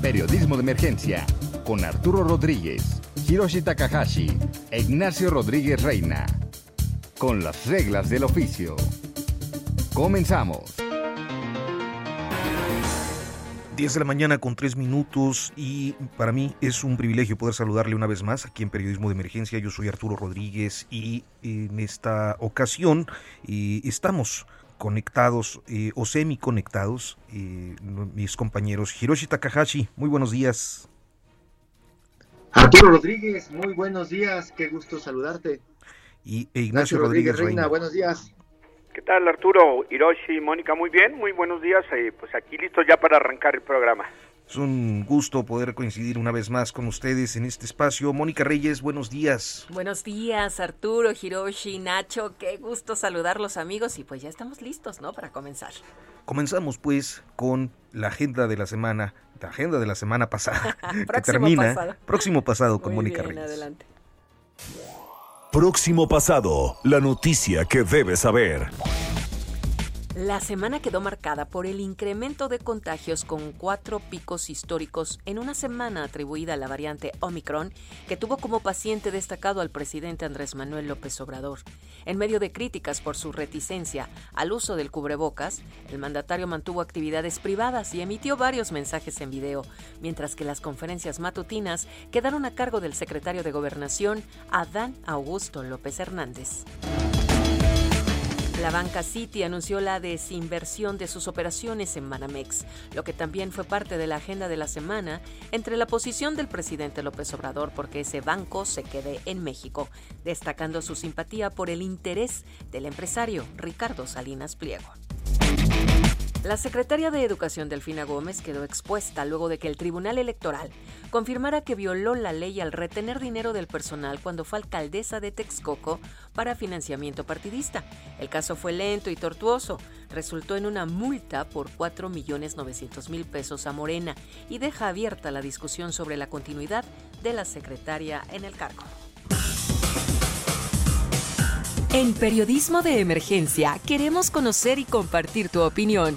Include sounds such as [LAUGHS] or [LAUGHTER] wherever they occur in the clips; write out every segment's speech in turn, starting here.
Periodismo de Emergencia con Arturo Rodríguez, Hiroshi Takahashi e Ignacio Rodríguez Reina. Con las reglas del oficio. Comenzamos. 10 de la mañana con 3 minutos y para mí es un privilegio poder saludarle una vez más aquí en Periodismo de Emergencia. Yo soy Arturo Rodríguez y en esta ocasión eh, estamos conectados eh, o semi conectados eh, mis compañeros Hiroshi Takahashi. Muy buenos días. Arturo Rodríguez, muy buenos días, qué gusto saludarte. Y e Ignacio Rodríguez, Reina. buenos días. ¿Qué tal Arturo, Hiroshi, Mónica? Muy bien, muy buenos días. Eh, pues aquí listo ya para arrancar el programa. Es un gusto poder coincidir una vez más con ustedes en este espacio. Mónica Reyes, buenos días. Buenos días, Arturo, Hiroshi, Nacho. Qué gusto saludarlos, amigos. Y pues ya estamos listos, ¿no? Para comenzar. Comenzamos pues con la agenda de la semana, la agenda de la semana pasada, [LAUGHS] que termina pasado. próximo pasado con Muy Mónica bien, Reyes. adelante. Próximo pasado, la noticia que debes saber. La semana quedó marcada por el incremento de contagios con cuatro picos históricos en una semana atribuida a la variante Omicron, que tuvo como paciente destacado al presidente Andrés Manuel López Obrador. En medio de críticas por su reticencia al uso del cubrebocas, el mandatario mantuvo actividades privadas y emitió varios mensajes en video, mientras que las conferencias matutinas quedaron a cargo del secretario de Gobernación, Adán Augusto López Hernández. La banca Citi anunció la desinversión de sus operaciones en Manamex, lo que también fue parte de la agenda de la semana entre la posición del presidente López Obrador porque ese banco se quede en México, destacando su simpatía por el interés del empresario Ricardo Salinas Pliego. La secretaria de Educación Delfina Gómez quedó expuesta luego de que el Tribunal Electoral confirmara que violó la ley al retener dinero del personal cuando fue alcaldesa de Texcoco para financiamiento partidista. El caso fue lento y tortuoso. Resultó en una multa por 4.900.000 pesos a Morena y deja abierta la discusión sobre la continuidad de la secretaria en el cargo. En Periodismo de Emergencia queremos conocer y compartir tu opinión.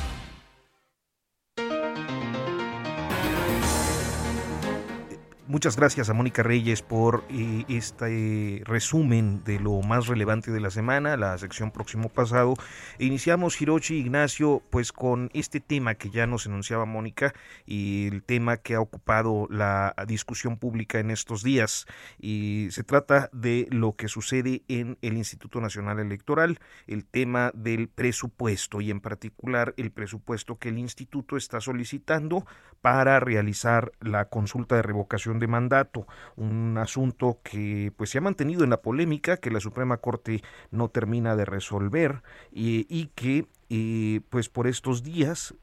Muchas gracias a Mónica Reyes por eh, este resumen de lo más relevante de la semana, la sección próximo pasado. Iniciamos Hiroshi Ignacio pues con este tema que ya nos enunciaba Mónica y el tema que ha ocupado la discusión pública en estos días. Y se trata de lo que sucede en el Instituto Nacional Electoral, el tema del presupuesto y en particular el presupuesto que el instituto está solicitando para realizar la consulta de revocación mandato, un asunto que pues se ha mantenido en la polémica, que la Suprema Corte no termina de resolver y que y pues por estos días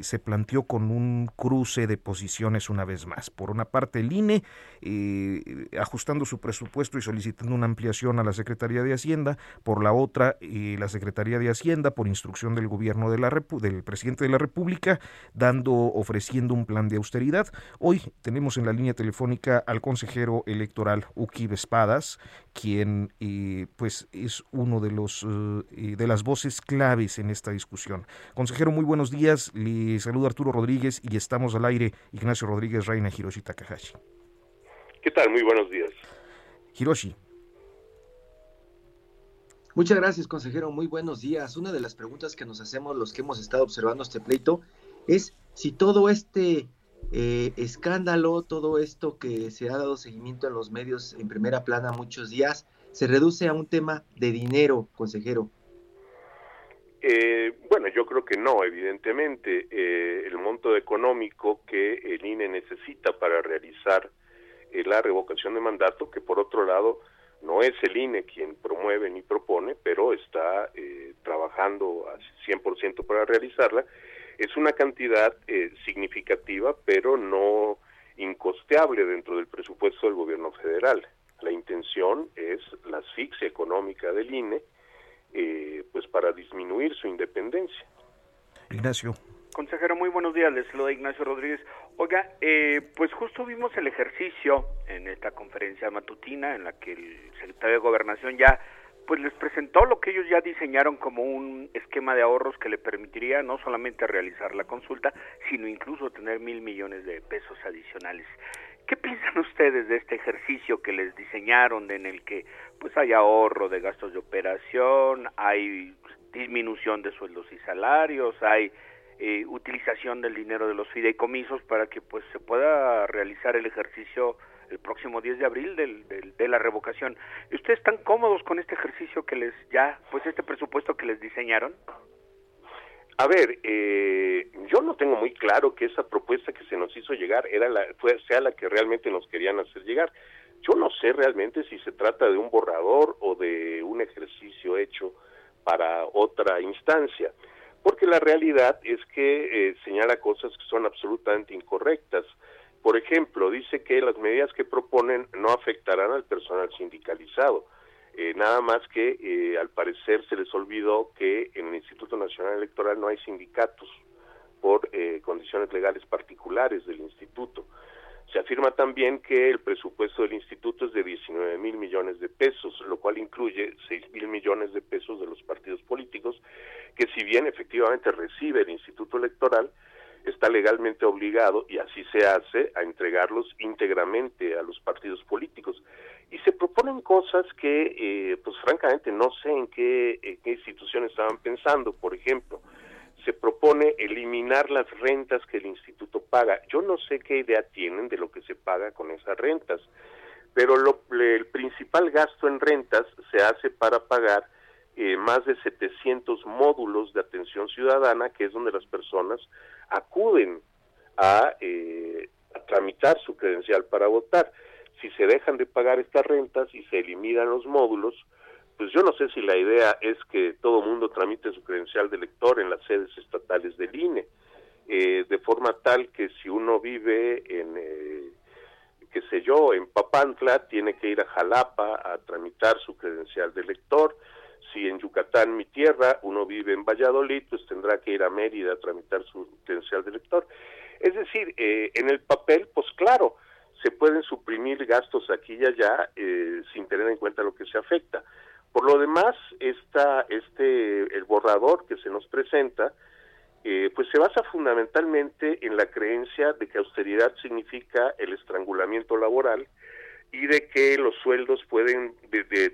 se planteó con un cruce de posiciones una vez más. Por una parte el INE eh, ajustando su presupuesto y solicitando una ampliación a la Secretaría de Hacienda, por la otra eh, la Secretaría de Hacienda por instrucción del gobierno de la Repu del presidente de la República dando ofreciendo un plan de austeridad. Hoy tenemos en la línea telefónica al consejero electoral Uki Espadas, quien eh, pues es uno de los de las voces claves en esta discusión. Consejero, muy buenos días. Le saluda Arturo Rodríguez y estamos al aire Ignacio Rodríguez, Reina Hiroshi Takahashi. ¿Qué tal? Muy buenos días. Hiroshi. Muchas gracias, consejero. Muy buenos días. Una de las preguntas que nos hacemos los que hemos estado observando este pleito es si todo este eh, escándalo, todo esto que se ha dado seguimiento en los medios en primera plana muchos días, se reduce a un tema de dinero, consejero. Eh, bueno, yo creo que no, evidentemente. Eh, el monto económico que el INE necesita para realizar eh, la revocación de mandato, que por otro lado no es el INE quien promueve ni propone, pero está trabajando al 100% para realizarla, es una cantidad significativa, pero no incosteable dentro del presupuesto del gobierno federal. La intención es la asfixia económica del INE, eh, pues para disminuir su independencia. Ignacio. Consejero, muy buenos días, les saluda Ignacio Rodríguez. Oiga, eh, pues justo vimos el ejercicio en esta conferencia matutina en la que el secretario de Gobernación ya pues les presentó lo que ellos ya diseñaron como un esquema de ahorros que le permitiría no solamente realizar la consulta, sino incluso tener mil millones de pesos adicionales. ¿Qué piensan ustedes de este ejercicio que les diseñaron en el que pues hay ahorro de gastos de operación, hay disminución de sueldos y salarios, hay eh, utilización del dinero de los fideicomisos para que pues se pueda realizar el ejercicio el próximo 10 de abril del, de la revocación. ¿Ustedes están cómodos con este ejercicio que les ya, pues este presupuesto que les diseñaron? A ver, eh, yo no tengo muy claro que esa propuesta que se nos hizo llegar era la, fue, sea la que realmente nos querían hacer llegar. Yo no sé realmente si se trata de un borrador o de un ejercicio hecho para otra instancia, porque la realidad es que eh, señala cosas que son absolutamente incorrectas. Por ejemplo, dice que las medidas que proponen no afectarán al personal sindicalizado. Eh, nada más que eh, al parecer se les olvidó que en el Instituto Nacional Electoral no hay sindicatos por eh, condiciones legales particulares del instituto. Se afirma también que el presupuesto del instituto es de 19 mil millones de pesos, lo cual incluye 6 mil millones de pesos de los partidos políticos, que si bien efectivamente recibe el instituto electoral, está legalmente obligado, y así se hace, a entregarlos íntegramente a los partidos políticos y se proponen cosas que, eh, pues francamente, no sé en qué, qué instituciones estaban pensando. Por ejemplo, se propone eliminar las rentas que el instituto paga. Yo no sé qué idea tienen de lo que se paga con esas rentas, pero lo, el principal gasto en rentas se hace para pagar eh, más de 700 módulos de atención ciudadana, que es donde las personas acuden a, eh, a tramitar su credencial para votar. Si se dejan de pagar estas rentas y se eliminan los módulos, pues yo no sé si la idea es que todo mundo tramite su credencial de lector en las sedes estatales del INE, eh, de forma tal que si uno vive en, eh, qué sé yo, en Papantla, tiene que ir a Jalapa a tramitar su credencial de lector, si en Yucatán, mi tierra, uno vive en Valladolid, pues tendrá que ir a Mérida a tramitar su credencial de lector. Es decir, eh, en el papel, pues claro, se pueden suprimir gastos aquí y allá eh, sin tener en cuenta lo que se afecta. Por lo demás, esta, este, el borrador que se nos presenta, eh, pues se basa fundamentalmente en la creencia de que austeridad significa el estrangulamiento laboral y de que los sueldos pueden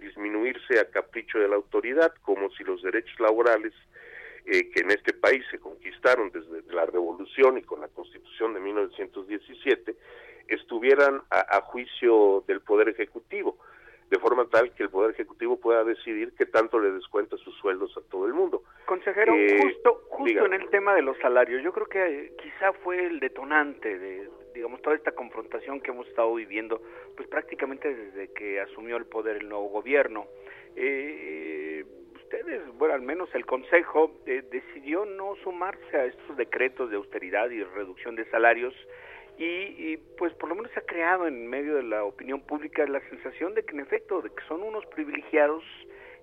disminuirse a capricho de la autoridad, como si los derechos laborales eh, que en este país se conquistaron desde la revolución y con la constitución de 1917, estuvieran a, juicio del Poder Ejecutivo, de forma tal que el Poder Ejecutivo pueda decidir qué tanto le descuenta sus sueldos a todo el mundo. Consejero, eh, justo, justo en el tema de los salarios, yo creo que eh, quizá fue el detonante de, digamos, toda esta confrontación que hemos estado viviendo, pues prácticamente desde que asumió el poder el nuevo gobierno. Eh, ustedes, bueno, al menos el Consejo decidió no sumarse a estos decretos de austeridad y reducción de salarios y, pues por lo menos se ha creado en medio de la opinión pública la sensación de que en efecto, de que son unos privilegiados,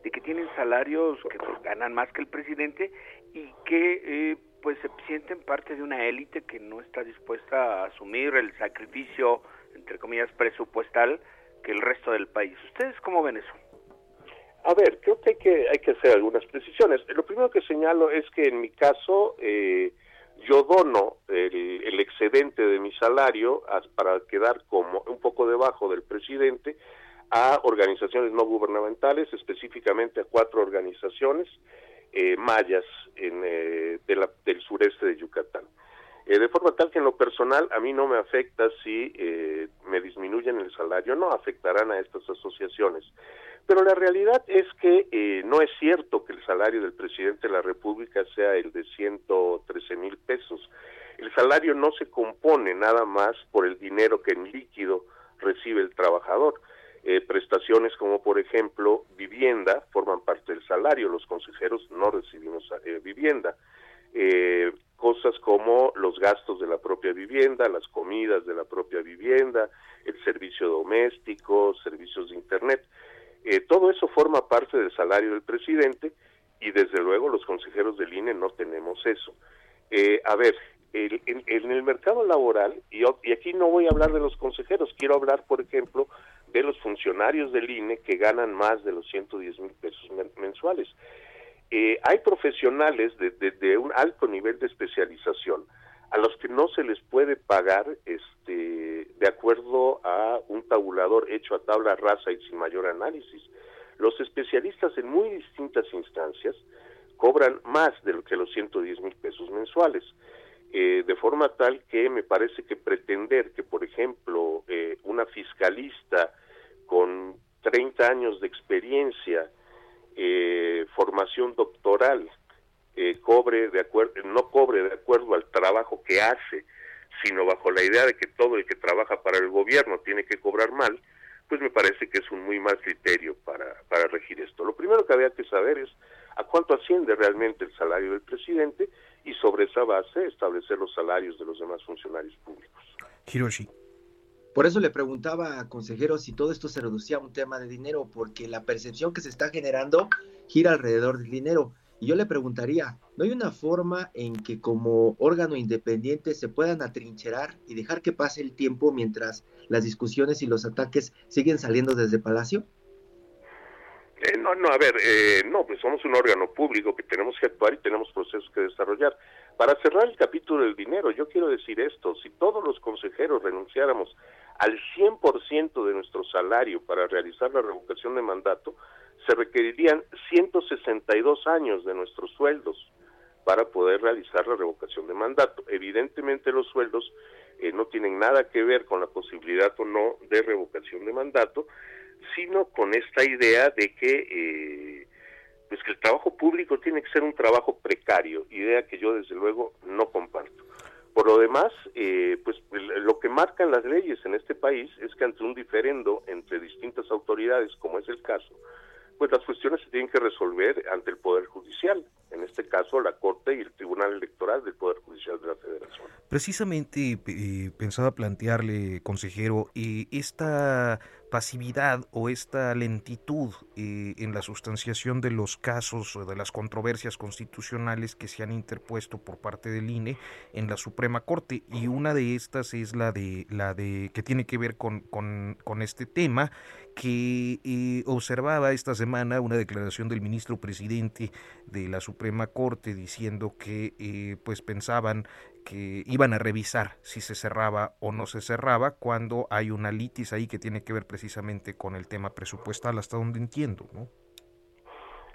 de que tienen salarios que pues, ganan más que el presidente y que eh, pues se sienten parte de una élite que no está dispuesta a asumir el sacrificio, entre comillas, presupuestal que el resto del país. ¿Ustedes cómo ven eso? A ver, creo que hay que, hay que hacer algunas precisiones. Lo primero que señalo es que en mi caso, eh, yo dono el, excedente de mi salario para quedar como un poco debajo del presidente a organizaciones no gubernamentales, específicamente a cuatro organizaciones eh, mayas en, eh, del sureste de Yucatán. Eh, de forma tal que en lo personal a mí no me afecta si eh, me disminuyen el salario, no afectarán a estas asociaciones. Pero la realidad es que eh, no es cierto que el salario del presidente de la República sea el de 113 mil pesos. El salario no se compone nada más por el dinero que en líquido recibe el trabajador. prestaciones como por ejemplo vivienda forman parte del salario, los consejeros no recibimos vivienda. Eh, cosas como los gastos de la propia vivienda, las comidas de la propia vivienda, el servicio doméstico, servicios de Internet. Eh, todo eso forma parte del salario del presidente y desde luego los consejeros del INE no tenemos eso. Eh, a ver, en, el mercado laboral, y, y aquí no voy a hablar de los consejeros, quiero hablar, por ejemplo, de los funcionarios del INE que ganan más de los 110 mil pesos mensuales. Eh, hay profesionales de, un alto nivel de especialización a los que no se les puede pagar este, de acuerdo a un tabulador hecho a tabla rasa y sin mayor análisis. Los especialistas en muy distintas instancias cobran más de lo que los 110 mil pesos mensuales, eh, de forma tal que me parece que pretender que, por ejemplo, eh, una fiscalista con 30 años de experiencia eh, formación doctoral eh, cobre de acuerdo no cobre de acuerdo al trabajo que hace sino bajo la idea de que todo el que trabaja para el gobierno tiene que cobrar mal pues me parece que es un muy mal criterio para, para regir esto. Lo primero que había que saber es a cuánto asciende realmente el salario del presidente y sobre esa base establecer los salarios de los demás funcionarios públicos. Hiroshi. Por eso le preguntaba a consejero si todo esto se reducía a un tema de dinero, porque la percepción que se está generando gira alrededor del dinero. Y yo le preguntaría, ¿no hay una forma en que como órgano independiente se puedan atrincherar y dejar que pase el tiempo mientras las discusiones y los ataques siguen saliendo desde Palacio? Eh, no, no, a ver, eh, no, pues somos un órgano público que tenemos que actuar y tenemos procesos que desarrollar. Para cerrar el capítulo del dinero, yo quiero decir esto, si todos los consejeros renunciáramos al 100% de nuestro salario para realizar la revocación de mandato, se requerirían 162 años de nuestros sueldos para poder realizar la revocación de mandato. Evidentemente los sueldos eh, no tienen nada que ver con la posibilidad o no de revocación de mandato, sino con esta idea de que eh, pues que el trabajo público tiene que ser un trabajo precario, idea que yo desde luego no comparto. Por lo demás, eh, pues lo que marcan las leyes en este país es que ante un diferendo entre distintas autoridades, como es el caso, pues las cuestiones se tienen que resolver ante el Poder Judicial, en este caso la Corte y el Tribunal Electoral del Poder Judicial de la Federación. Precisamente eh, pensaba plantearle, consejero, eh, esta pasividad o esta lentitud eh, en la sustanciación de los casos o de las controversias constitucionales que se han interpuesto por parte del INE en la Suprema Corte. Y una de estas es la de la de que tiene que ver con, con, este tema que eh, observaba esta semana una declaración del ministro presidente de la Suprema Corte diciendo que eh, pues pensaban que iban a revisar si se cerraba o no se cerraba cuando hay una litis ahí que tiene que ver precisamente con el tema presupuestal, hasta donde entiendo, ¿no?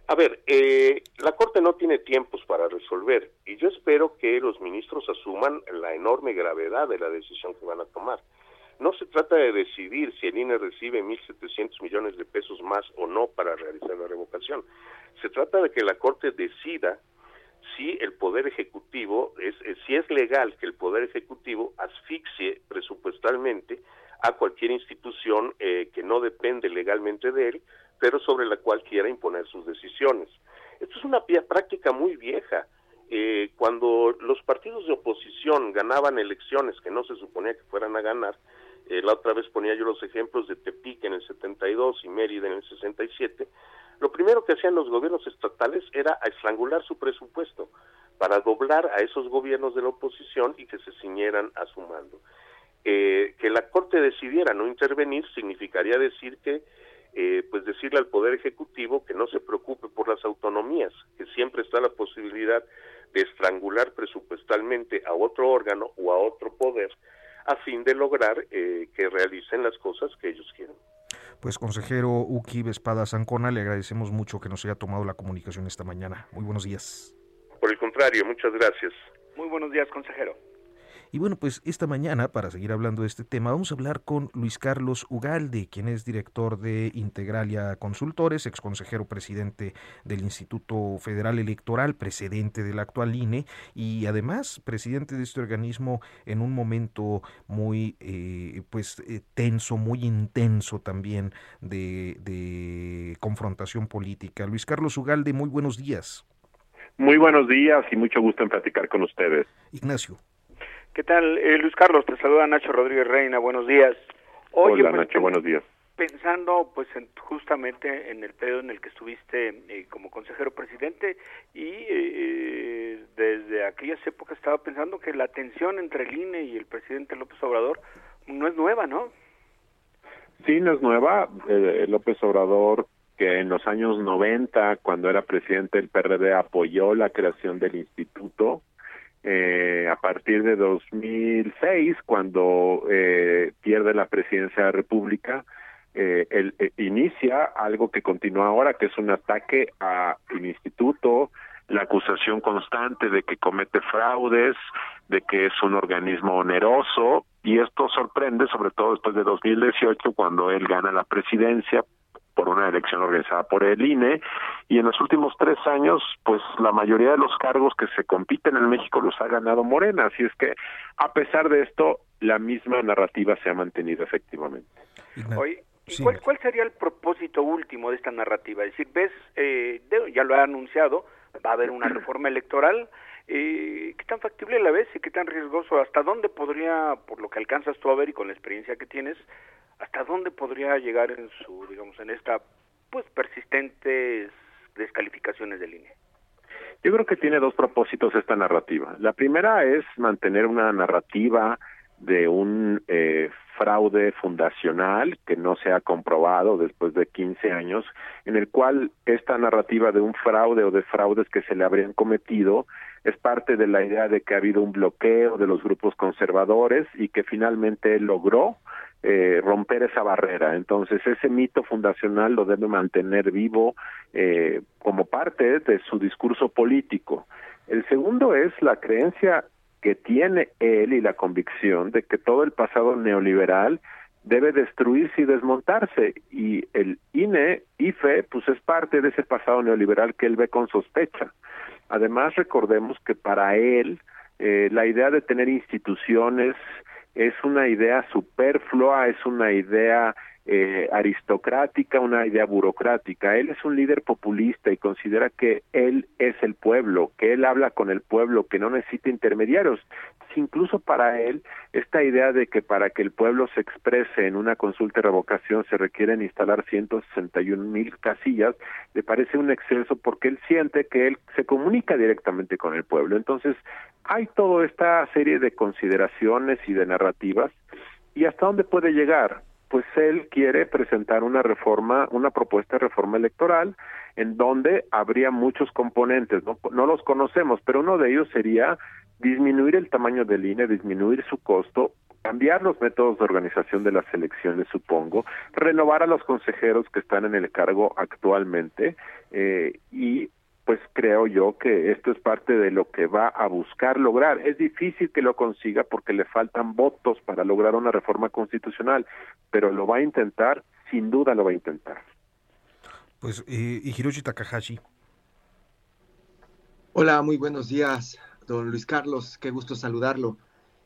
A ver, eh, la Corte no tiene tiempos para resolver y yo espero que los ministros asuman la enorme gravedad de la decisión que van a tomar. No se trata de decidir si el INE recibe 1.700 millones de pesos más o no para realizar la revocación. Se trata de que la Corte decida si el Poder Ejecutivo, es, si es legal que el Poder Ejecutivo asfixie presupuestalmente a cualquier institución eh, que no depende legalmente de él, pero sobre la cual quiera imponer sus decisiones. Esto es una práctica muy vieja. Eh, cuando los partidos de oposición ganaban elecciones que no se suponía que fueran a ganar, eh, la otra vez ponía yo los ejemplos de Tepic en el 72 y Mérida en el 67, lo primero que hacían los gobiernos estatales era estrangular su presupuesto para doblar a esos gobiernos de la oposición y que se ciñeran a su mando. Eh, que la Corte decidiera no intervenir significaría decir que, eh, pues decirle al Poder Ejecutivo que no se preocupe por las autonomías, que siempre está la posibilidad de estrangular presupuestalmente a otro órgano o a otro poder a fin de lograr eh, que realicen las cosas que ellos quieren. Pues consejero Uki Vespada Zancona, le agradecemos mucho que nos haya tomado la comunicación esta mañana. Muy buenos días. Por el contrario, muchas gracias. Muy buenos días, consejero. Y bueno, pues esta mañana, para seguir hablando de este tema, vamos a hablar con Luis Carlos Ugalde, quien es director de Integralia Consultores, ex consejero presidente del Instituto Federal Electoral, precedente del actual INE, y además presidente de este organismo en un momento muy eh, pues eh, tenso, muy intenso también de, de confrontación política. Luis Carlos Ugalde, muy buenos días. Muy buenos días y mucho gusto en platicar con ustedes. Ignacio. ¿Qué tal, eh, Luis Carlos? Te saluda Nacho Rodríguez Reina. Buenos días. Oye, Hola, pues, Nacho. Buenos días. Pensando, pues, justamente en el periodo en el que estuviste eh, como consejero presidente y eh, desde aquellas épocas estaba pensando que la tensión entre el INE y el presidente López Obrador no es nueva, ¿no? Sí, no es nueva. López Obrador que en los años 90, cuando era presidente del PRD, apoyó la creación del instituto eh, a partir de 2006, cuando eh, pierde la presidencia de la República, eh, él, eh, inicia algo que continúa ahora, que es un ataque al instituto, la acusación constante de que comete fraudes, de que es un organismo oneroso, y esto sorprende, sobre todo después de 2018, cuando él gana la presidencia por una elección organizada por el INE y en los últimos tres años pues la mayoría de los cargos que se compiten en México los ha ganado Morena así es que a pesar de esto la misma narrativa se ha mantenido efectivamente Oye, cuál, cuál, sería el propósito último de esta narrativa? Es decir, ves, eh, ya lo ha anunciado, va a haber una reforma electoral, eh, ¿qué tan factible la ves y qué tan riesgoso? ¿Hasta dónde podría, por lo que alcanzas tú a ver y con la experiencia que tienes, hasta dónde podría llegar en su, digamos, en esta, pues, persistentes descalificaciones de línea? Yo creo que tiene dos propósitos esta narrativa. La primera es mantener una narrativa de un eh, fraude fundacional que no se ha comprobado después de 15 años, en el cual esta narrativa de un fraude o de fraudes que se le habrían cometido es parte de la idea de que ha habido un bloqueo de los grupos conservadores y que finalmente logró eh, romper esa barrera. Entonces, ese mito fundacional lo debe mantener vivo eh, como parte de su discurso político. El segundo es la creencia que tiene él y la convicción de que todo el pasado neoliberal debe destruirse y desmontarse y el INE, IFE, pues es parte de ese pasado neoliberal que él ve con sospecha. Además, recordemos que para él eh, la idea de tener instituciones es una idea superflua, es una idea eh, aristocrática, una idea burocrática. Él es un líder populista y considera que él es el pueblo, que él habla con el pueblo, que no necesita intermediarios incluso para él esta idea de que para que el pueblo se exprese en una consulta de revocación se requieren instalar 161 mil casillas, le parece un exceso porque él siente que él se comunica directamente con el pueblo. Entonces, hay toda esta serie de consideraciones y de narrativas y hasta dónde puede llegar pues él quiere presentar una reforma, una propuesta de reforma electoral en donde habría muchos componentes, no, no los conocemos, pero uno de ellos sería disminuir el tamaño del INE, disminuir su costo, cambiar los métodos de organización de las elecciones, supongo, renovar a los consejeros que están en el cargo actualmente eh, y pues creo yo que esto es parte de lo que va a buscar lograr. Es difícil que lo consiga porque le faltan votos para lograr una reforma constitucional, pero lo va a intentar, sin duda lo va a intentar. Pues, eh, Hiroshi Takahashi. Hola, muy buenos días. Don Luis Carlos, qué gusto saludarlo.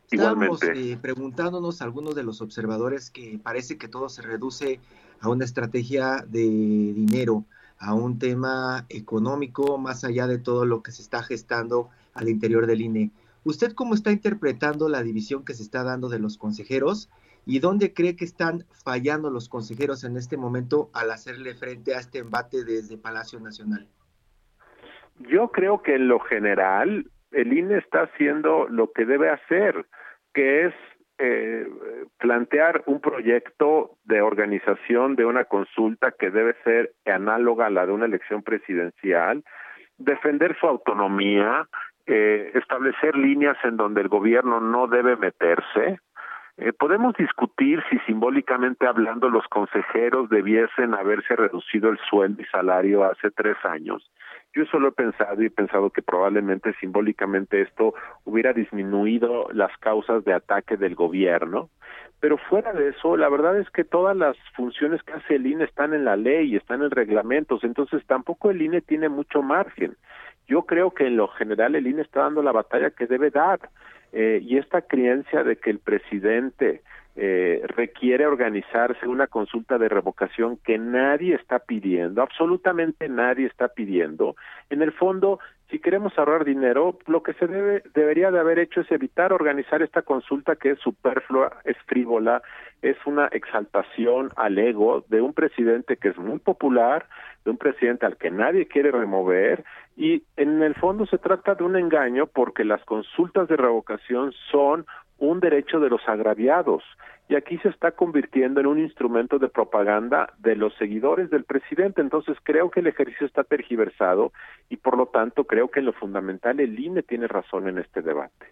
Estábamos eh, preguntándonos a algunos de los observadores que parece que todo se reduce a una estrategia de dinero, a un tema económico, más allá de todo lo que se está gestando al interior del INE. ¿Usted cómo está interpretando la división que se está dando de los consejeros y dónde cree que están fallando los consejeros en este momento al hacerle frente a este embate desde Palacio Nacional? Yo creo que en lo general el INE está haciendo lo que debe hacer, que es eh, plantear un proyecto de organización de una consulta que debe ser análoga a la de una elección presidencial, defender su autonomía, eh, establecer líneas en donde el gobierno no debe meterse, Eh, podemos discutir si simbólicamente hablando los consejeros debiesen haberse reducido el sueldo y salario hace tres años. Yo solo he pensado y he pensado que probablemente simbólicamente esto hubiera disminuido las causas de ataque del gobierno, pero fuera de eso, la verdad es que todas las funciones que hace el INE están en la ley, están en reglamentos, entonces tampoco el INE tiene mucho margen. Yo creo que en lo general el INE está dando la batalla que debe dar. Eh, y esta creencia de que el presidente eh, requiere organizarse una consulta de revocación que nadie está pidiendo, absolutamente nadie está pidiendo. En el fondo, si queremos ahorrar dinero, lo que se debe, debería de haber hecho es evitar organizar esta consulta que es superflua, es frívola, es una exaltación al ego de un presidente que es muy popular, de un presidente al que nadie quiere remover y en el fondo se trata de un engaño porque las consultas de revocación son un derecho de los agraviados y aquí se está convirtiendo en un instrumento de propaganda de los seguidores del presidente. Entonces creo que el ejercicio está tergiversado y por lo tanto creo que en lo fundamental el INE tiene razón en este debate.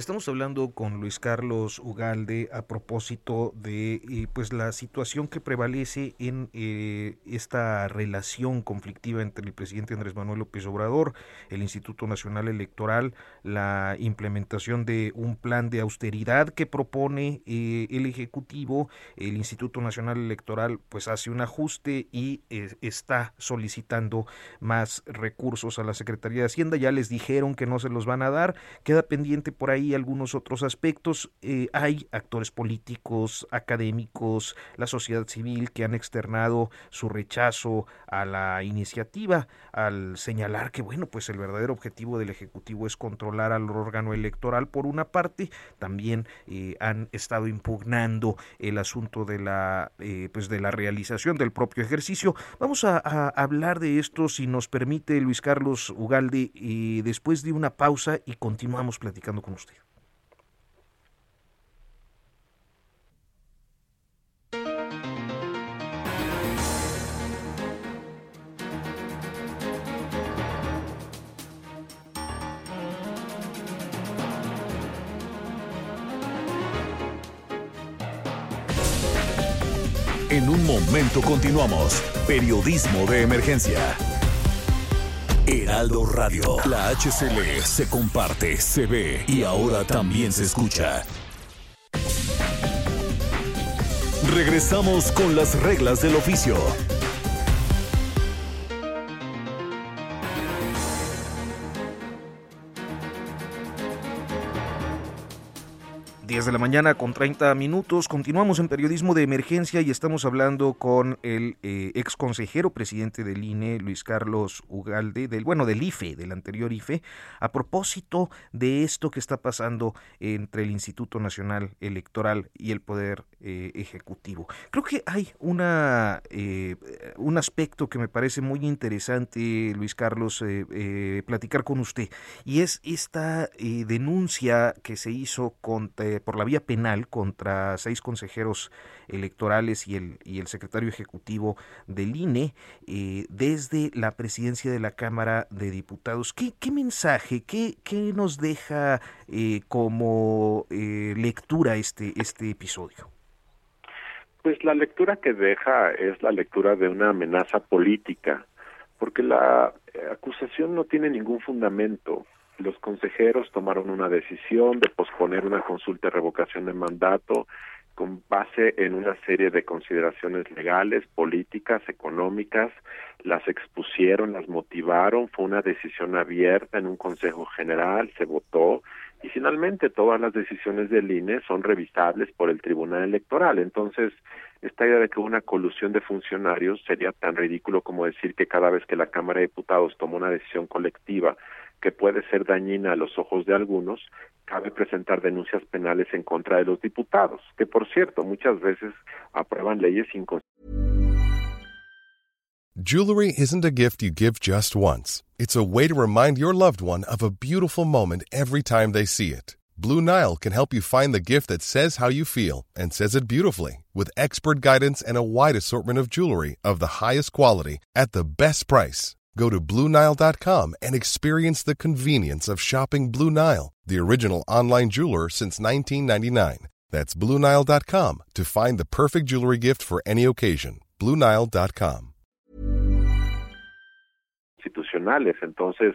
Estamos hablando con Luis Carlos Ugalde a propósito de eh, pues la situación que prevalece en eh, esta relación conflictiva entre el presidente Andrés Manuel López Obrador, el Instituto Nacional Electoral, la implementación de un plan de austeridad que propone eh, el Ejecutivo, el Instituto Nacional Electoral pues hace un ajuste y está solicitando más recursos a la Secretaría de Hacienda, ya les dijeron que no se los van a dar, queda pendiente por ahí algunos otros aspectos. Eh, hay actores políticos, académicos, la sociedad civil que han externado su rechazo a la iniciativa al señalar que, bueno, pues el verdadero objetivo del Ejecutivo es controlar al órgano electoral por una parte. También eh, han estado impugnando el asunto de la, eh, pues de la realización del propio ejercicio. Vamos a, a, hablar de esto, si nos permite Luis Carlos Ugalde, después de una pausa y continuamos platicando con usted. Momento continuamos. Periodismo de emergencia. Heraldo Radio. La HCL se comparte, se ve y ahora también se escucha. Regresamos con las reglas del oficio. 10 de la mañana con 30 minutos. Continuamos en periodismo de emergencia y estamos hablando con el eh, ex consejero presidente del INE, Luis Carlos Ugalde, del bueno, del IFE, del anterior IFE, a propósito de esto que está pasando entre el Instituto Nacional Electoral y el Poder eh, Ejecutivo. Creo que hay una eh, un aspecto que me parece muy interesante, Luis Carlos, platicar con usted, y es esta denuncia que se hizo contra por la vía penal contra seis consejeros electorales y el, y el secretario ejecutivo del INE eh, desde la presidencia de la Cámara de Diputados. ¿Qué, qué mensaje, qué, qué nos deja eh, como eh, lectura este, este episodio? Pues la lectura que deja es la lectura de una amenaza política, porque la acusación no tiene ningún fundamento los consejeros tomaron una decisión de posponer una consulta de revocación de mandato con base en una serie de consideraciones legales, políticas, económicas, las expusieron, las motivaron, fue una decisión abierta en un Consejo General, se votó y finalmente todas las decisiones del INE son revisables por el Tribunal Electoral. Entonces, esta idea de que una colusión de funcionarios sería tan ridículo como decir que cada vez que la Cámara de Diputados toma una decisión colectiva que puede ser dañina a los ojos de algunos, cabe presentar denuncias penales en contra de los diputados, que por cierto muchas veces aprueban leyes inconstitucionales. Jewelry isn't a gift you give just once. It's a way to remind your loved one of a beautiful moment every time they see it. Blue Nile can help you find the gift that says how you feel and says it beautifully with expert guidance and a wide assortment of jewelry of the highest quality at the best price. Go to BlueNile.com and experience the convenience of shopping Blue Nile, the original online jeweler since 1999. That's BlueNile.com to find the perfect jewelry gift for any occasion. BlueNile.com. Institucionales. Entonces,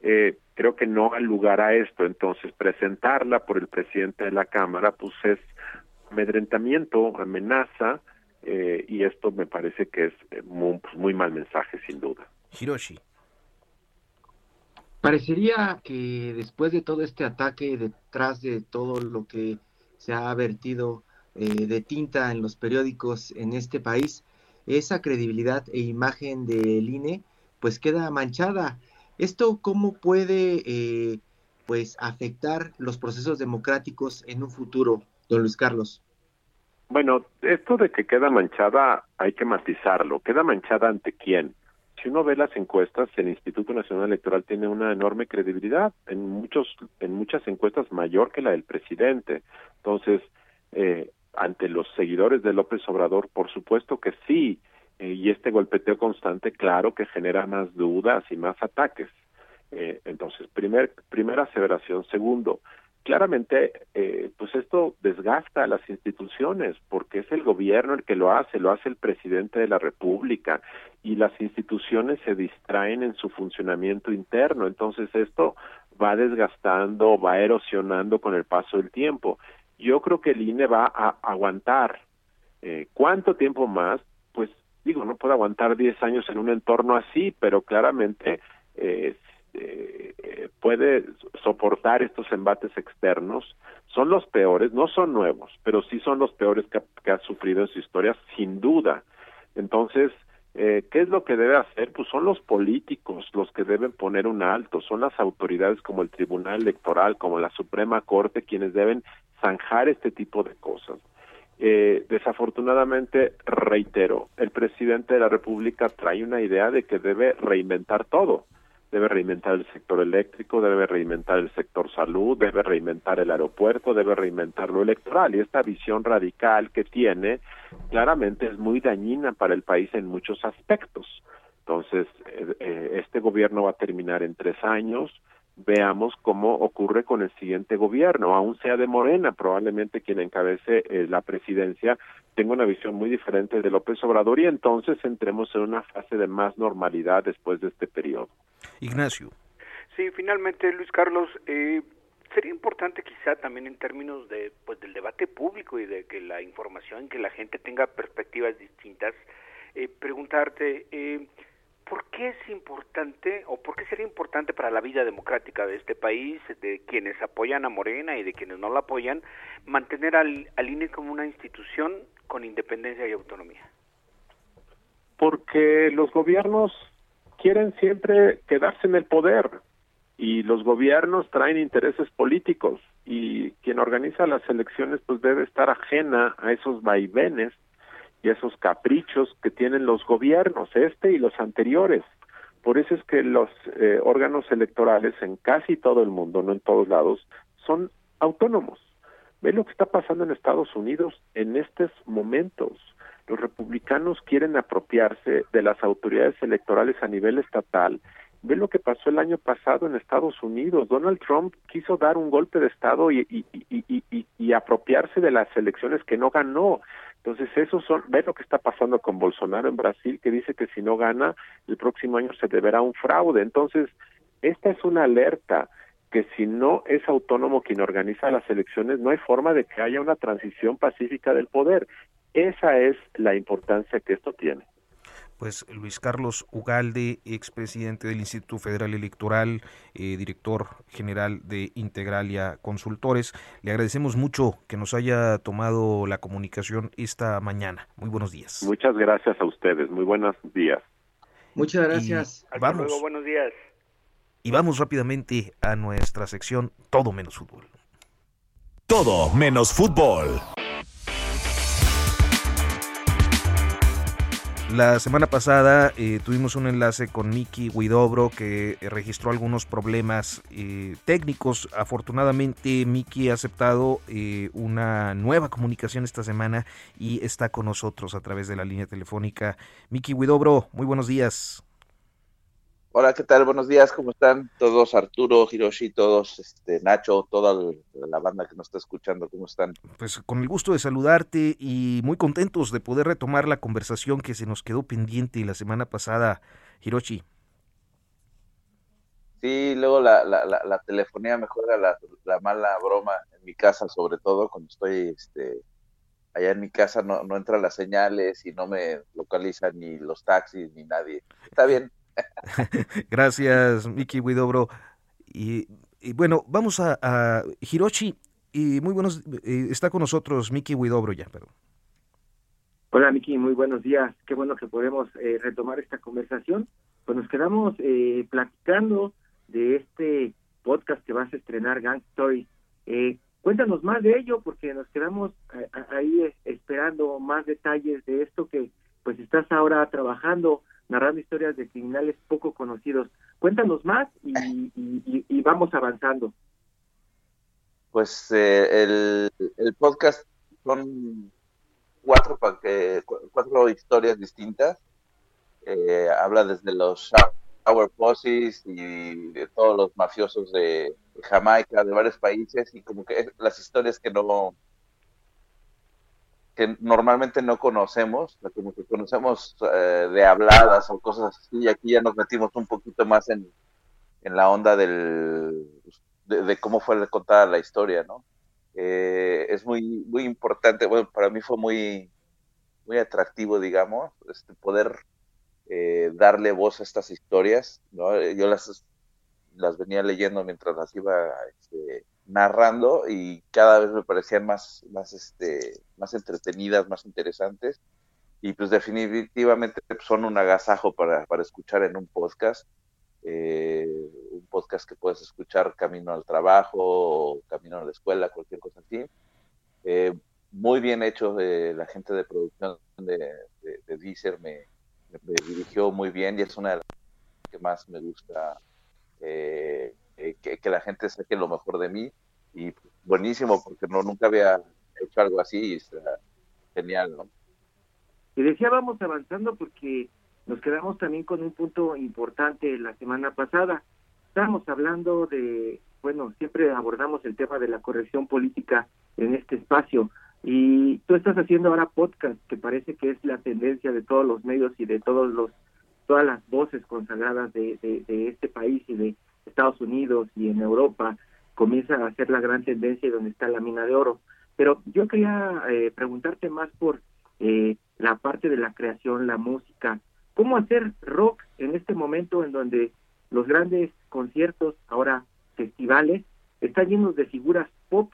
eh, creo que no hay lugar a esto. Entonces, presentarla por el presidente de la Cámara, pues es amedrentamiento, amenaza, eh, y esto me parece que es eh, muy, muy mal mensaje, sin duda. Hiroshi. Parecería que después de todo este ataque, detrás de todo lo que se ha vertido eh, de tinta en los periódicos en este país, esa credibilidad e imagen del INE pues queda manchada. ¿Esto cómo puede eh, pues afectar los procesos democráticos en un futuro, don Luis Carlos? Bueno, esto de que queda manchada hay que matizarlo. ¿Queda manchada ante quién? Si uno ve las encuestas, el Instituto Nacional Electoral tiene una enorme credibilidad en muchos, en muchas encuestas mayor que la del presidente. Entonces, eh, ante los seguidores de López Obrador, por supuesto que sí, eh, y este golpeteo constante, claro que genera más dudas y más ataques. Eh, entonces, primer, primera aseveración. Segundo, claramente, eh, pues esto desgasta a las instituciones, porque es el gobierno el que lo hace, lo hace el presidente de la República, y las instituciones se distraen en su funcionamiento interno. Entonces, esto va desgastando, va erosionando con el paso del tiempo. Yo creo que el INE va a aguantar. Eh, ¿Cuánto tiempo más? Pues digo, no puede aguantar 10 años en un entorno así, pero claramente eh, eh, puede soportar estos embates externos. Son los peores, no son nuevos, pero sí son los peores que, ha sufrido en su historia, sin duda. Entonces, eh, ¿qué es lo que debe hacer? Pues son los políticos los que deben poner un alto, son las autoridades como el Tribunal Electoral, como la Suprema Corte, quienes deben zanjar este tipo de cosas. Eh, desafortunadamente, reitero, el presidente de la República trae una idea de que debe reinventar todo debe reinventar el sector eléctrico, debe reinventar el sector salud, debe reinventar el aeropuerto, debe reinventar lo electoral. Y esta visión radical que tiene, claramente es muy dañina para el país en muchos aspectos. Entonces, eh, eh, este gobierno va a terminar en tres años. Veamos cómo ocurre con el siguiente gobierno, aún sea de Morena, probablemente quien encabece eh, la presidencia tenga una visión muy diferente de López Obrador y entonces entremos en una fase de más normalidad después de este periodo. Ignacio. Sí, finalmente, Luis Carlos, eh, sería importante quizá también en términos de pues del debate público y de que la información, que la gente tenga perspectivas distintas, eh, preguntarte eh, ¿por qué es importante o por qué sería importante para la vida democrática de este país, de quienes apoyan a Morena y de quienes no la apoyan, mantener al, al INE como una institución con independencia y autonomía? Porque los gobiernos quieren siempre quedarse en el poder y los gobiernos traen intereses políticos y quien organiza las elecciones pues debe estar ajena a esos vaivenes y esos caprichos que tienen los gobiernos, este y los anteriores. Por eso es que los eh, órganos electorales en casi todo el mundo, no en todos lados, son autónomos. Ve lo que está pasando en Estados Unidos en estos momentos los republicanos quieren apropiarse de las autoridades electorales a nivel estatal. Ve lo que pasó el año pasado en Estados Unidos. Donald Trump quiso dar un golpe de Estado y, y, y, y apropiarse de las elecciones que no ganó. Entonces, eso son, ve lo que está pasando con Bolsonaro en Brasil, que dice que si no gana, el próximo año se deberá un fraude. Entonces, esta es una alerta que si no es autónomo quien organiza las elecciones, no hay forma de que haya una transición pacífica del poder. Esa es la importancia que esto tiene. Pues Luis Carlos Ugalde, expresidente del Instituto Federal Electoral, eh, director general de Integralia Consultores, le agradecemos mucho que nos haya tomado la comunicación esta mañana. Muy buenos días. Muchas gracias a ustedes. Muy buenos días. Muchas gracias. vamos. buenos días. Y vamos rápidamente a nuestra sección Todo menos fútbol. Todo menos fútbol. La semana pasada eh, tuvimos un enlace con Miki Huidobro que eh, registró algunos problemas eh, técnicos. Afortunadamente Miki ha aceptado una nueva comunicación esta semana y está con nosotros a través de la línea telefónica. Miki Huidobro, muy buenos días. Hola, ¿qué tal? Buenos días, ¿cómo están todos? Arturo, Hiroshi, todos, este, Nacho, toda la banda que nos está escuchando, ¿cómo están? Pues con el gusto de saludarte y muy contentos de poder retomar la conversación que se nos quedó pendiente la semana pasada, Hiroshi. Sí, luego la, la, la, telefonía mejora la, la, mala broma en mi casa, sobre todo cuando estoy este, allá en mi casa, no, no entran las señales y no me localizan ni los taxis ni nadie. Está bien. [LAUGHS] Gracias, Miki Widobro. Y, bueno, vamos a, Hiroshi. Y muy buenos, eh, está con nosotros Miki Widobro ya, perdón. Hola Miki, muy buenos días. Qué bueno que podemos eh, retomar esta conversación. Pues nos quedamos eh, platicando de este podcast que vas a estrenar, Gang Story. cuéntanos más de ello porque nos quedamos ahí esperando más detalles de esto que pues estás ahora trabajando narrando historias de criminales poco conocidos. Cuéntanos más y, vamos avanzando. Pues eh, el, podcast son cuatro, cuatro historias distintas. Eh, habla desde los Shower Posses y de todos los mafiosos de Jamaica, de varios países, y como que las historias que no que normalmente no conocemos, como que conocemos eh, de habladas o cosas así, y aquí ya nos metimos un poquito más en, la onda del, de, cómo fue contada la historia, ¿no? Eh, es muy, muy importante, bueno, para mí fue muy, muy atractivo, digamos, este, poder eh, darle voz a estas historias, ¿no? Yo las, las venía leyendo mientras las iba este, narrando y cada vez me parecían más, más, este, más entretenidas, más interesantes. Y pues definitivamente son un agasajo para, para escuchar en un podcast. Eh, un podcast que puedes escuchar camino al trabajo, camino a la escuela, cualquier cosa así. Eh, muy bien hecho de la gente de producción de, de, Deezer, me, me, dirigió muy bien y es una de las que más me gusta eh, eh, que, la gente saque lo mejor de mí y buenísimo porque no nunca había hecho algo así y está genial, ¿no? Y decía vamos avanzando porque nos quedamos también con un punto importante la semana pasada. Estábamos hablando de, bueno, siempre abordamos el tema de la corrección política en este espacio y tú estás haciendo ahora podcast que parece que es la tendencia de todos los medios y de todos los todas las voces consagradas de, de este país y de Estados Unidos y en Europa comienza a ser la gran tendencia donde está la mina de oro. Pero yo quería eh, preguntarte más por eh, la parte de la creación, la música. ¿Cómo hacer rock en este momento en donde los grandes conciertos, ahora festivales, están llenos de figuras pop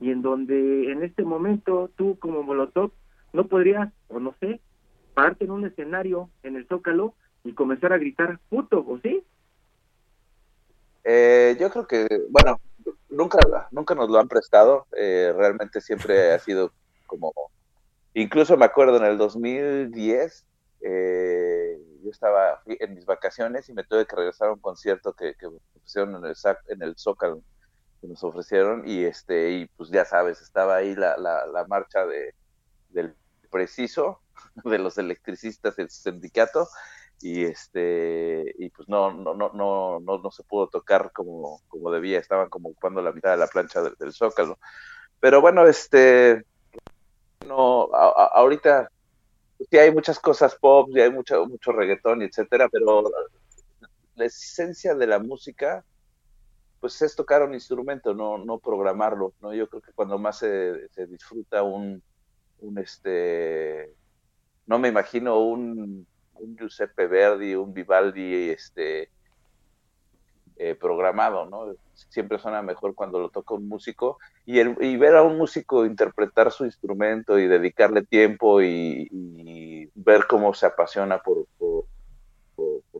y en donde en este momento tú como Molotov no podrías, o no sé, pararte en un escenario en el Zócalo y comenzar a gritar puto, ¿o sí? Eh, yo creo que, bueno, nunca, nunca nos lo han prestado, eh, realmente siempre ha sido como, incluso me acuerdo en el 2010, eh, yo estaba en mis vacaciones y me tuve que regresar a un concierto que, que pusieron en el, en el Zócalo, que nos ofrecieron, y este, y pues ya sabes, estaba ahí la, la, la marcha de, del preciso, [LAUGHS] de los electricistas del sindicato, y este y pues no no no no no, no se pudo tocar como como debía. Estaban como ocupando la mitad de la plancha del, zócalo. Pero bueno este no ahorita sí hay muchas cosas pop y hay mucho mucho reggaetón y etcétera pero la esencia de la música pues es tocar un instrumento no no programarlo no yo creo que cuando más se, se disfruta un un este no me imagino un un Giuseppe Verdi, un Vivaldi este, eh, programado, ¿no? Siempre suena mejor cuando lo toca un músico y, el, y ver a un músico interpretar su instrumento y dedicarle tiempo y, ver cómo se apasiona por, por,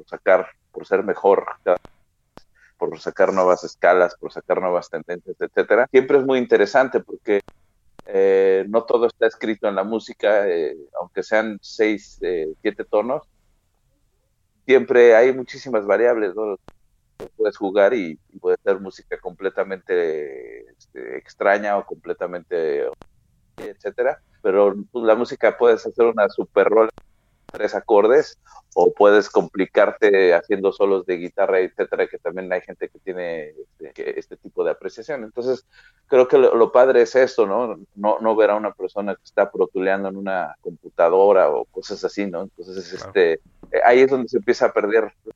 sacar, por ser mejor, por sacar nuevas escalas, por sacar nuevas tendencias, etcétera. Siempre es muy interesante porque eh, no todo está escrito en la música, eh, aunque sean seis, eh, siete tonos, siempre hay muchísimas variables. Puedes jugar y, puede ser música completamente este, extraña o completamente etcétera, pero pues, la música puedes hacer una super rol tres acordes o puedes complicarte haciendo solos de guitarra, etcétera, que también hay gente que tiene este, este tipo de apreciación. Entonces, creo que lo, padre es esto, ¿no? ¿no? No ver a una persona que está protuleando en una computadora o cosas así, ¿no? Entonces, este, ahí es donde se empieza a perder la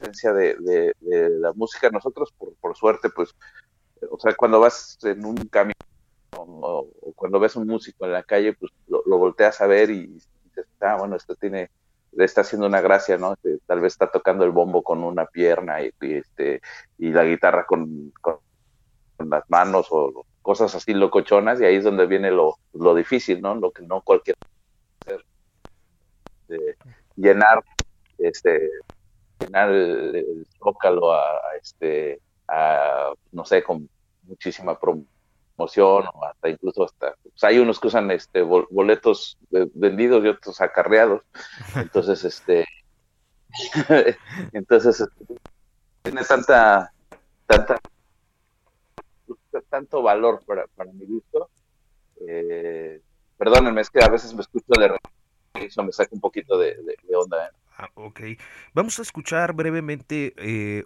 esencia de, de, la música. Nosotros, por, por suerte, pues, o sea, cuando vas en un camino o, cuando ves un músico en la calle, pues lo, volteas a ver y ah, bueno, esto tiene, le está haciendo una gracia, ¿no? Este, tal vez está tocando el bombo con una pierna y, este, y la guitarra con, las manos o cosas así locochonas y ahí es donde viene lo, lo difícil, ¿no? Lo que no cualquier hacer. llenar, este, llenar el, zócalo a, este, a, no sé, con muchísima promoción o hasta incluso hasta pues hay unos que usan este boletos vendidos y otros acarreados [LAUGHS] entonces este [LAUGHS] entonces este, tiene tanta tanta tanto valor para, para mi gusto eh, perdónenme es que a veces me escucho de eso me saca un poquito de, onda ¿eh? Ah, ok. Vamos a escuchar brevemente eh,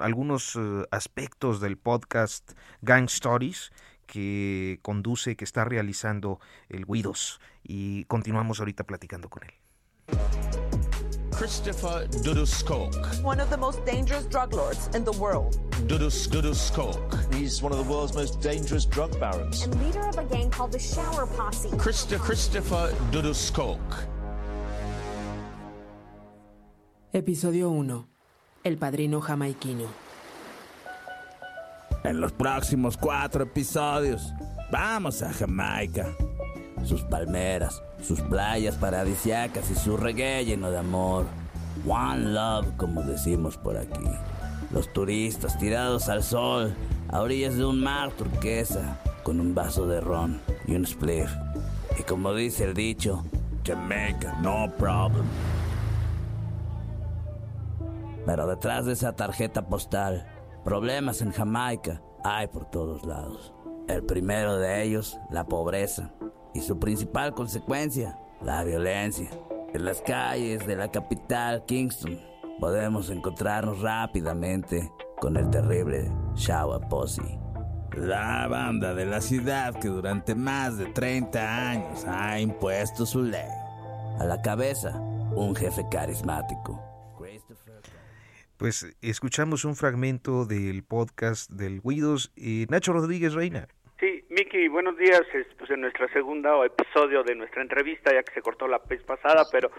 algunos eh, aspectos del podcast Gang Stories que conduce, que está realizando el Guidos. Y continuamos ahorita platicando con él. Christopher Duduskok. One of the most dangerous drug lords in the world. Dudus Duduskok. He's one of the world's most dangerous drug barons. And leader of a gang called the Shower Posse. Christa Christopher Duduskok. Episodio 1. El padrino jamaiquino. En los próximos cuatro episodios, vamos a Jamaica. Sus palmeras, sus playas paradisiacas y su reggae lleno de amor. One love, como decimos por aquí. Los turistas tirados al sol, a orillas de un mar turquesa, con un vaso de ron y un spliff. Y como dice el dicho, Jamaica, no problem. Pero detrás de esa tarjeta postal, problemas en Jamaica hay por todos lados. El primero de ellos, la pobreza. Y su principal consecuencia, la violencia. En las calles de la capital, Kingston, podemos encontrarnos rápidamente con el terrible Shawa Posse. La banda de la ciudad que durante más de 30 años ha impuesto su ley. A la cabeza, un jefe carismático pues escuchamos un fragmento del podcast del Guidos y Nacho Rodríguez Reina. Sí, Miki, buenos días. Pues en nuestro segundo episodio de nuestra entrevista, ya que se cortó la vez pasada, pero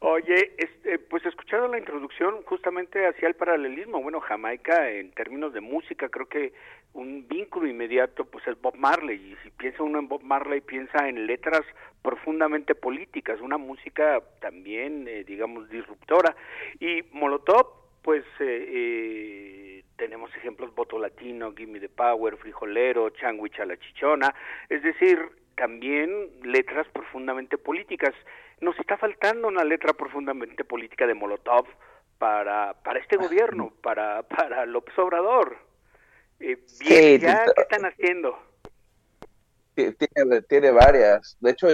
oye, este, pues escuchando la introducción justamente hacia el paralelismo. Bueno, Jamaica en términos de música creo que un vínculo inmediato pues es Bob Marley y si piensa uno en Bob Marley piensa en letras profundamente políticas, una música también eh, digamos disruptora y Molotov pues eh, eh, tenemos ejemplos Voto Latino, Gimme the Power, Frijolero, Changuich a la Chichona, es decir, también letras profundamente políticas. Nos está faltando una letra profundamente política de Molotov para, para este gobierno, para, para López Obrador. Eh, bien, ya, ¿qué están haciendo? Tiene, tiene varias. De hecho,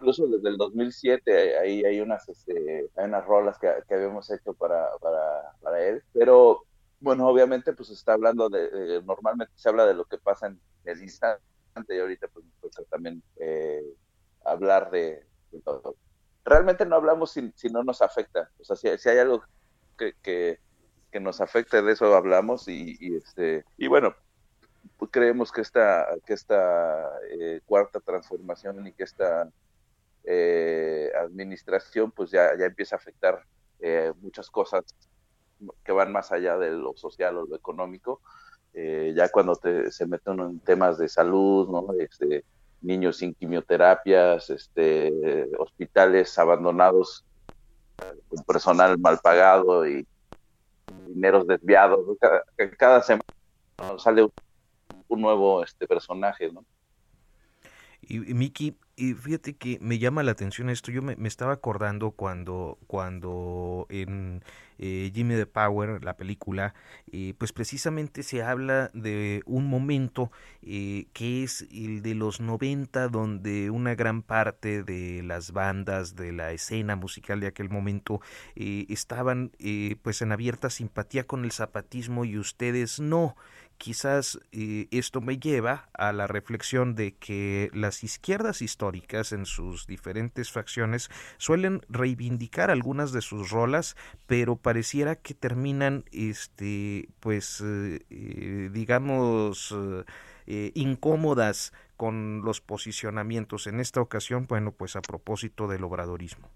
incluso desde el 2007 ahí hay unas, este, hay unas rolas que, que habíamos hecho para, para, para, él, pero bueno, obviamente pues está hablando de, normalmente se habla de lo que pasa en el instante y ahorita pues también eh, hablar de, todo. Realmente no hablamos si, si, no nos afecta, o sea, si, si hay algo que, que, nos afecte, de eso hablamos y, y este, y bueno, creemos que esta, que esta eh, cuarta transformación y que esta eh, administración, pues ya, ya empieza a afectar eh, muchas cosas que van más allá de lo social o lo económico. Eh, ya cuando se meten en temas de salud, ¿no? Este, niños sin quimioterapias, este, hospitales abandonados con personal mal pagado y dineros desviados. Cada, semana sale un, nuevo este personaje, ¿no? Y, Miki, y fíjate que me llama la atención esto. Yo me, estaba acordando cuando, cuando en eh, Jimmy the Power, la película, eh, pues precisamente se habla de un momento eh, que es el de los 90, donde una gran parte de las bandas de la escena musical de aquel momento estaban pues en abierta simpatía con el zapatismo y ustedes no quizás eh, esto me lleva a la reflexión de que las izquierdas históricas en sus diferentes facciones suelen reivindicar algunas de sus rolas, pero pareciera que terminan, este, pues, eh, eh, digamos, incómodas con los posicionamientos. En esta ocasión, bueno, pues a propósito del obradorismo.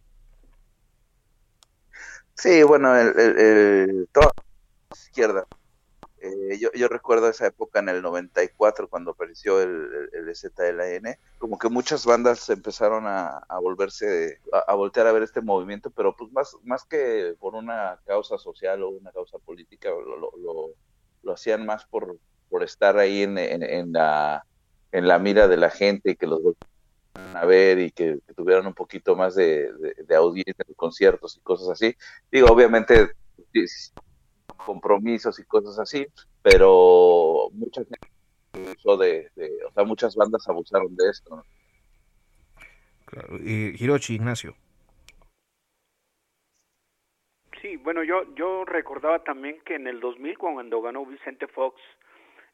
Sí, bueno, el, toda la izquierda eh, yo, yo, recuerdo esa época en el 94 cuando apareció el, el, ZLN, como que muchas bandas empezaron a, volverse, a, voltear a ver este movimiento, pero pues más, más que por una causa social o una causa política, lo, lo, lo, hacían más por, por estar ahí en, en, la, en la mira de la gente y que los volvieran a ver y que, tuvieran un poquito más de, de, de audiencia en conciertos y cosas así. Digo, obviamente compromisos y cosas así, pero mucha gente de, o sea, muchas bandas abusaron de esto. Hiroshi, Ignacio. Sí, bueno, yo yo recordaba también que en el 2000 cuando ganó Vicente Fox,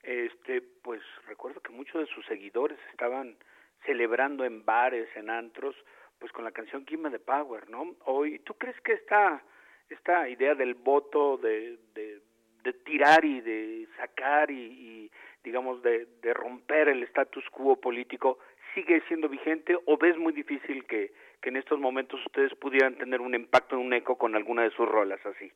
este, pues recuerdo que muchos de sus seguidores estaban celebrando en bares, en antros, pues con la canción Gimme the Power, ¿no? Hoy, ¿tú crees que esta esta idea del voto de, de, tirar y de sacar y, digamos de, de, romper el status quo político sigue siendo vigente o ves muy difícil que, que en estos momentos ustedes pudieran tener un impacto, un eco con alguna de sus rolas así?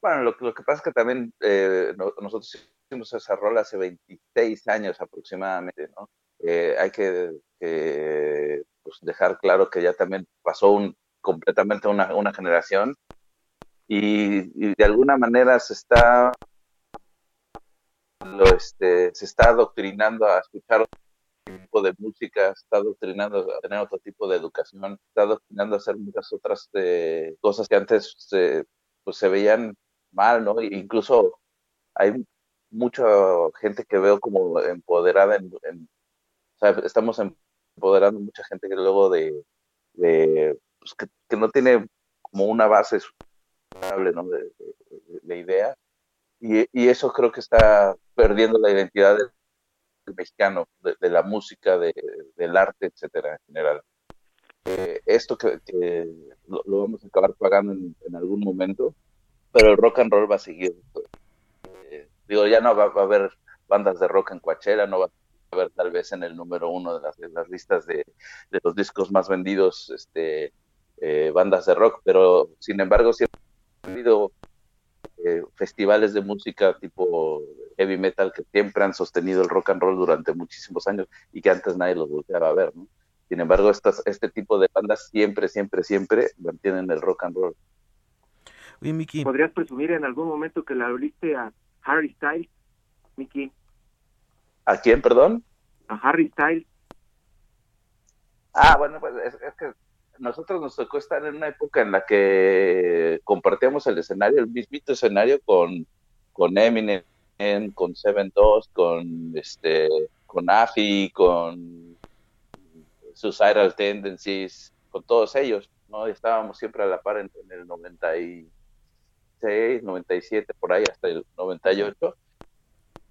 Bueno, lo, lo que pasa es que también eh, nosotros hicimos esa rola hace 26 años aproximadamente, ¿no? Eh, hay que, pues dejar claro que ya también pasó un completamente una, una generación y, de alguna manera se está lo, este, se está adoctrinando a escuchar otro tipo de música, se está adoctrinando a tener otro tipo de educación, está adoctrinando a hacer muchas otras eh, cosas que antes se, pues, se veían mal, ¿no? E incluso hay mucha gente que veo como empoderada en, estamos empoderando mucha gente que luego de pues, que, no tiene como una base estable ¿no? de, idea. Y, y, eso creo que está perdiendo la identidad del, mexicano, de, la música, del arte, etcétera, en general. Eh, esto que, lo, vamos a acabar pagando en, algún momento, pero el rock and roll va a seguir. Eh, digo, ya no va, a haber bandas de rock en Coachella, no va a haber tal vez en el número uno de las, de las listas de, de, los discos más vendidos este, eh, bandas de rock, pero sin embargo siempre ha habido eh, festivales de música tipo heavy metal que siempre han sostenido el rock and roll durante muchísimos años y que antes nadie los volteaba a ver, ¿no? Sin embargo, estas, este tipo de bandas siempre, siempre, siempre mantienen el rock and roll. ¿Podrías presumir en algún momento que la abriste a Harry Styles, Mickey? ¿A quién, perdón? A Harry Styles. Ah, bueno, pues es que nosotros nos tocó estar en una época en la que compartíamos el escenario, el mismito escenario con, Eminem, con Seven Dos, con este, con Afi, con Suicidal Tendencies, con todos ellos, ¿no? Estábamos siempre a la par en, en el 96, 97, por ahí, hasta el 98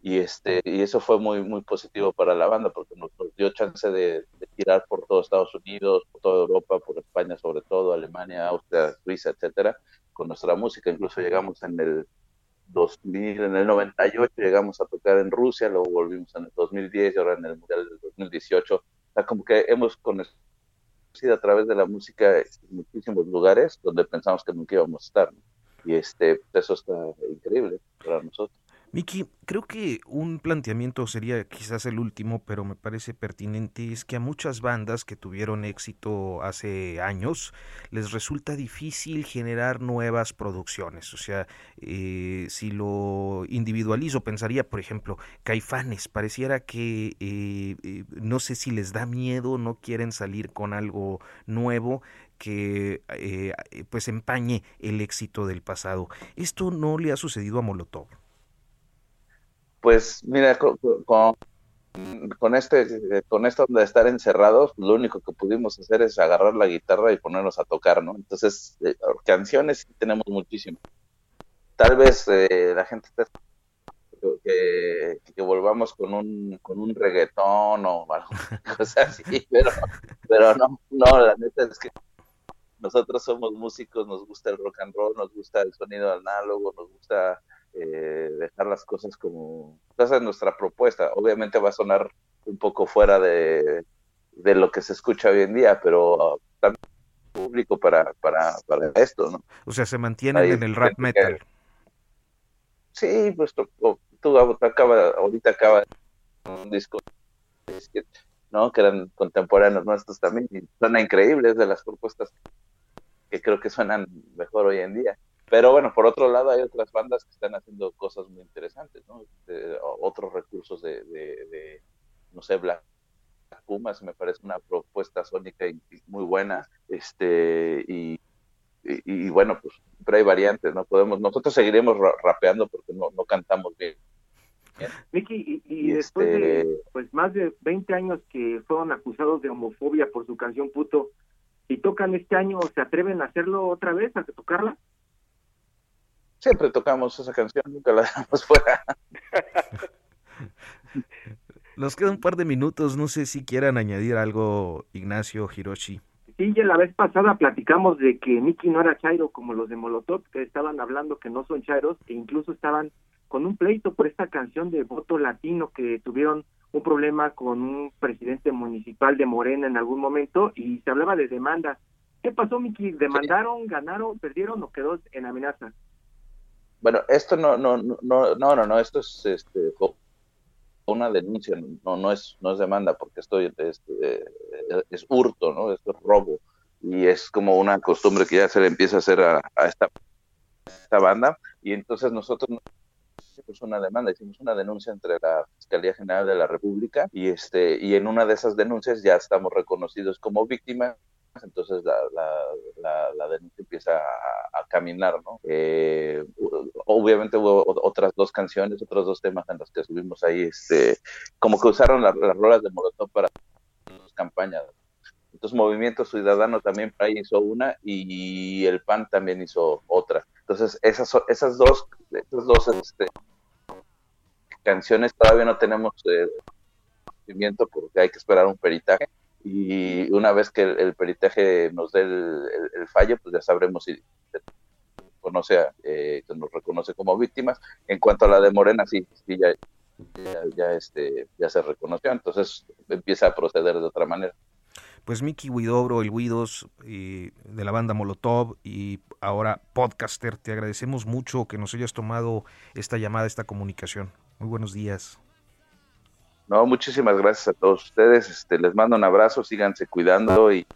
y este y eso fue muy muy positivo para la banda porque nos, dio chance de, tirar por todo Estados Unidos, por toda Europa, por España sobre todo, Alemania, Austria, Suiza, etcétera, con nuestra música. Incluso llegamos en el 2000, en el 98 llegamos a tocar en Rusia, luego volvimos en el 2010 y ahora en el Mundial del 2018. O sea, como que hemos conocido a través de la música muchísimos lugares donde pensamos que nunca íbamos a estar. Y este, eso está increíble para nosotros. Miki, creo que un planteamiento sería quizás el último, pero me parece pertinente, es que a muchas bandas que tuvieron éxito hace años les resulta difícil generar nuevas producciones. O sea, eh, si lo individualizo, pensaría, por ejemplo, Caifanes, pareciera que eh, eh, no sé si les da miedo, no quieren salir con algo nuevo que pues empañe el éxito del pasado. Esto no le ha sucedido a Molotov. Pues mira, con, con, este, con esto de estar encerrados, lo único que pudimos hacer es agarrar la guitarra y ponernos a tocar, ¿no? Entonces, eh, canciones tenemos muchísimas. Tal vez eh, la gente esté que, que, volvamos con un, con un reggaetón o algo [LAUGHS] cosa así, pero, pero no, no, la neta es que nosotros somos músicos, nos gusta el rock and roll, nos gusta el sonido análogo, nos gusta eh, dejar las cosas como... Esa es nuestra propuesta. Obviamente va a sonar un poco fuera de, de lo que se escucha hoy en día, pero también público para, para, para esto, ¿no? O sea, se mantienen en el rap metal. Sí, pues tú, tú acaba, ahorita acaba un disco ¿no? que eran contemporáneos nuestros también y suena increíbles de las propuestas que creo que suenan mejor hoy en día. Pero bueno, por otro lado hay otras bandas que están haciendo cosas muy interesantes, ¿no? otros recursos de, de, no sé, Black Pumas me parece una propuesta sónica muy buena, este, y, y, bueno, pues siempre hay variantes, ¿no? Podemos, nosotros seguiremos rapeando porque no, no cantamos bien. Miki, y, después de este pues más de 20 años que fueron acusados de homofobia por su canción Puto, y tocan este año, ¿se atreven a hacerlo otra vez, a tocarla? Siempre tocamos esa canción, nunca la dejamos [LAUGHS] fuera. Nos queda un par de minutos, no sé si quieran añadir algo, Ignacio, Hiroshi. Sí, ya la vez pasada platicamos de que Nicky no era chairo como los de Molotov, que estaban hablando que no son chairos, e incluso estaban con un pleito por esta canción de voto latino que tuvieron un problema con un presidente municipal de Morena en algún momento y se hablaba de demanda. ¿Qué pasó, Miki? ¿Demandaron, ganaron, perdieron o quedó en amenaza? Bueno, esto no, no, no, no, no, no, esto es este, una denuncia, no, no es, no es demanda, porque esto es, este, es hurto, ¿no? Esto es robo. Y es como una costumbre que ya se le empieza a hacer a, esta, esta banda. Y entonces nosotros hicimos una demanda, hicimos una denuncia entre la Fiscalía General de la República y este, y en una de esas denuncias ya estamos reconocidos como víctimas entonces la, la, la, denuncia empieza a, caminar, ¿no? Eh, obviamente hubo otras dos canciones, otros dos temas en los que subimos ahí, este, como que usaron las rolas de Molotov para sus campañas. Entonces Movimiento Ciudadano también ahí hizo una y el PAN también hizo otra. Entonces esas, esas dos, esas dos este, canciones todavía no tenemos eh, conocimiento porque hay que esperar un peritaje y una vez que el, peritaje nos dé el, fallo, pues ya sabremos si conoce eh, nos reconoce como víctimas. En cuanto a la de Morena, sí, sí ya, ya, este, ya se reconoció, entonces empieza a proceder de otra manera. Pues Miki Huidobro, el Huidos de la banda Molotov y ahora podcaster, te agradecemos mucho que nos hayas tomado esta llamada, esta comunicación. Muy buenos días. No, muchísimas gracias a todos ustedes. Este, les mando un abrazo, síganse cuidando y,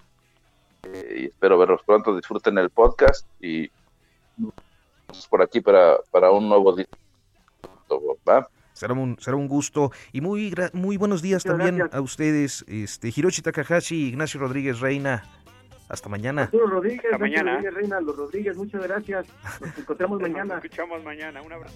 eh, espero verlos pronto. Disfruten el podcast y por aquí para, para un nuevo día. Será un, será un gusto y muy muy buenos días también a ustedes, este Hiroshi Takahashi, Ignacio Rodríguez Reina. Hasta mañana. Arturo Rodríguez, Hasta mañana. Rodríguez, Reina, los Rodríguez, muchas gracias. Nos encontramos mañana. Nos escuchamos mañana. Un abrazo.